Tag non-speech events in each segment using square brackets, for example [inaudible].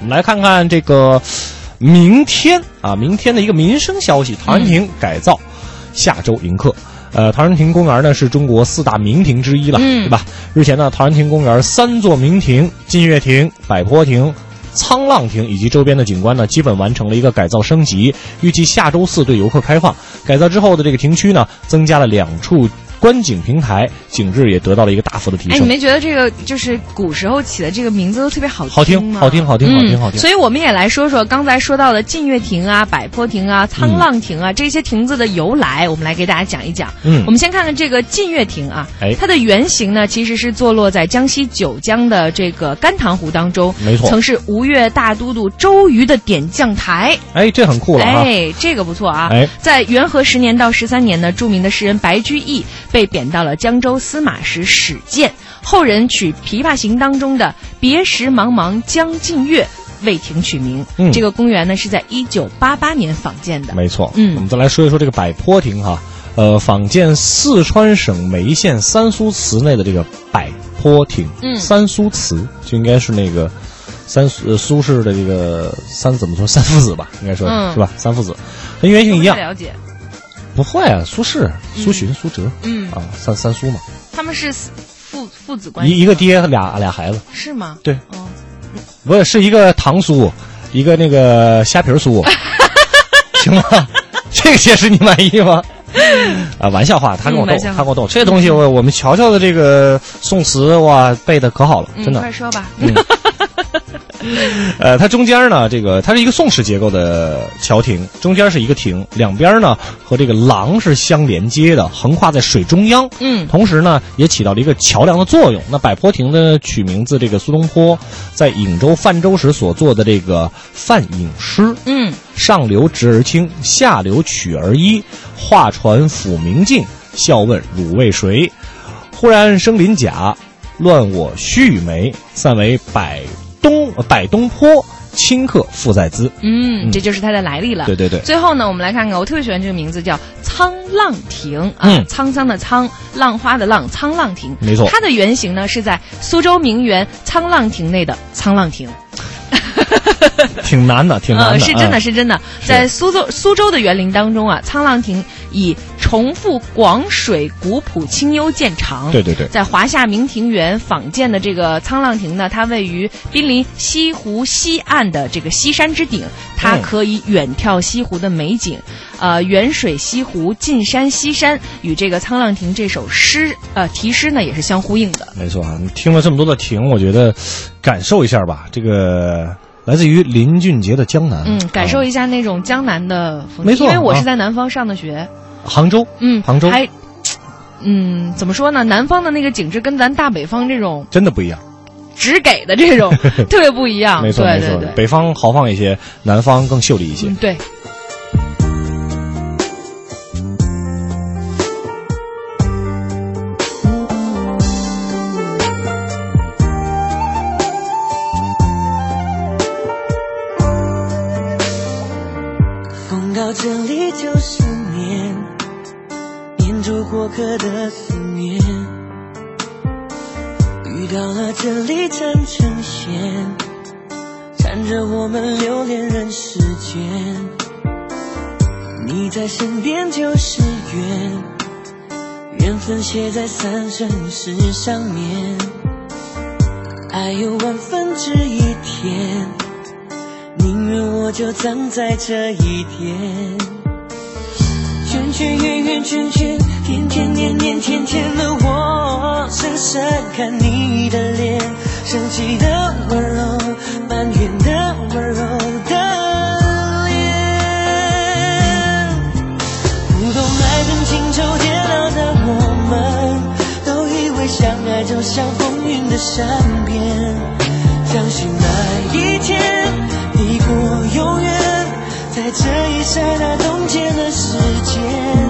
我们来看看这个明天啊，明天的一个民生消息：陶然亭改造，下周迎客。呃，陶然亭公园呢是中国四大名亭之一了，嗯对吧？日前呢，陶然亭公园三座名亭——劲月亭、百坡亭。沧浪亭以及周边的景观呢，基本完成了一个改造升级，预计下周四对游客开放。改造之后的这个亭区呢，增加了两处观景平台，景致也得到了一个大幅的提升哎，升你。没觉得这个就是古时候起的这个名字都特别好好听，吗？好听，好听，好听，嗯好听。所以我们也来说说刚才说到的劲月亭啊、百坡亭啊、沧浪亭啊、这些亭子的由来，我们来给大家讲一讲。嗯我们先看看这个劲月亭啊，哎它的原型呢其实是坐落在江西九江的这个甘棠湖当中，没错曾是吴越大都督周瑜的点将台。哎，这很酷了啊！哎，这个不错啊！哎在元和十年到十三年呢，著名的诗人白居易被贬到了江州司马时史建，后人取《琵琶行》当中的“别时茫茫江浸月”为亭取名。嗯这个公园呢是在一九八八年仿建的。没错，嗯我们再来说一说这个百坡亭哈，呃，仿建四川省眉县三苏祠内的这个百坡亭，嗯三苏祠就应该是那个三苏呃苏轼的这个三怎么说三父子吧，应该说是、嗯是吧？三父子跟原型一样了解。不会啊，苏轼、苏洵、苏辙嗯，啊，三三苏嘛，他们是父父子关系，一一个爹俩俩孩子，是吗？对，哦，不是是一个糖酥，一个那个虾皮儿酥，[laughs] 行吗？这个解释你满意吗？啊，玩笑话，他跟我逗，他跟我逗。这东西我我们乔乔的这个宋词哇背的可好了，嗯，真的快。说吧。嗯 [laughs] 呃，它中间呢，这个它是一个宋式结构的桥亭，中间是一个亭，两边呢和这个廊是相连接的，横跨在水中央。嗯同时呢，也起到了一个桥梁的作用。那百坡亭呢，取名字这个苏东坡在颍州泛舟时所做的这个泛影诗，嗯上流直而清，下流曲而一，画船抚明镜，笑问汝为谁？忽然生鳞甲，乱我须臾眉，散为百百东坡，顷刻复在兹。嗯，嗯这就是它的来历了。对对对，最后呢，我们来看看，我特别喜欢这个名字，叫沧浪亭啊，嗯沧桑的沧，浪花的浪，沧浪亭。没错它的原型呢是在苏州名园沧浪亭内的沧浪亭。[laughs] 挺难的，挺难的，呃，是真的嗯是真的，在苏州苏州的园林当中啊，沧浪亭以重复广水古朴清幽见长。对对对，在华夏明庭园仿建的这个沧浪亭呢，它位于濒临西湖西岸的这个西山之顶，它嗯可以远眺西湖的美景。呃，远水西湖，近山西山，与这个沧浪亭这首诗呃题诗呢也是相呼应的。没错啊。你听了这么多的亭，我觉得感受一下吧，这个来自于林俊杰的《江南》，嗯，感受啊一下那种江南的风没错因为我是啊在南方上的学。杭州，嗯，杭州还，嗯，怎么说呢？南方的那个景致跟咱大北方这种真的不一样。只给的这种 [laughs] 特别不一样。没错没错北方豪放一些，南方更秀丽一些。嗯，对。过客的思念。雨到了这里缠成线，缠着我们留恋人世间。你在身边就是缘，缘分写在三生石上面。爱有万分之一甜。宁愿我就葬在这一天。圈圈圆圆圈圈，天天的我，深深看你的脸，生气的温柔，埋怨的温柔的脸。不懂爱恨情仇煎熬的我们，都以为相爱就像风云的善变，相信那一天抵过永远，在这一刹那冻结了时间。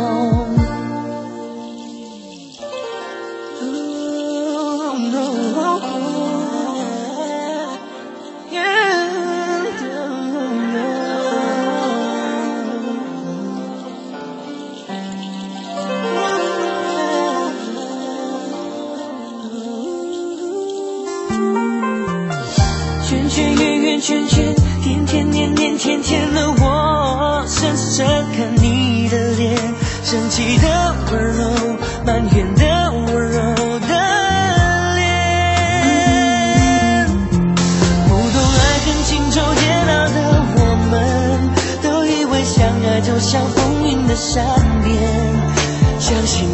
圈圆圆圈圈，天天年年天天的我，深深看你的脸，生气的温柔，埋怨的温柔的脸。不懂爱恨情仇煎熬的我们，都以为相爱就像风云的善变，相信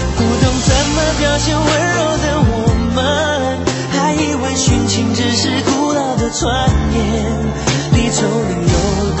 怎么表现温柔的我们，还以为殉情只是古老的传言。离愁能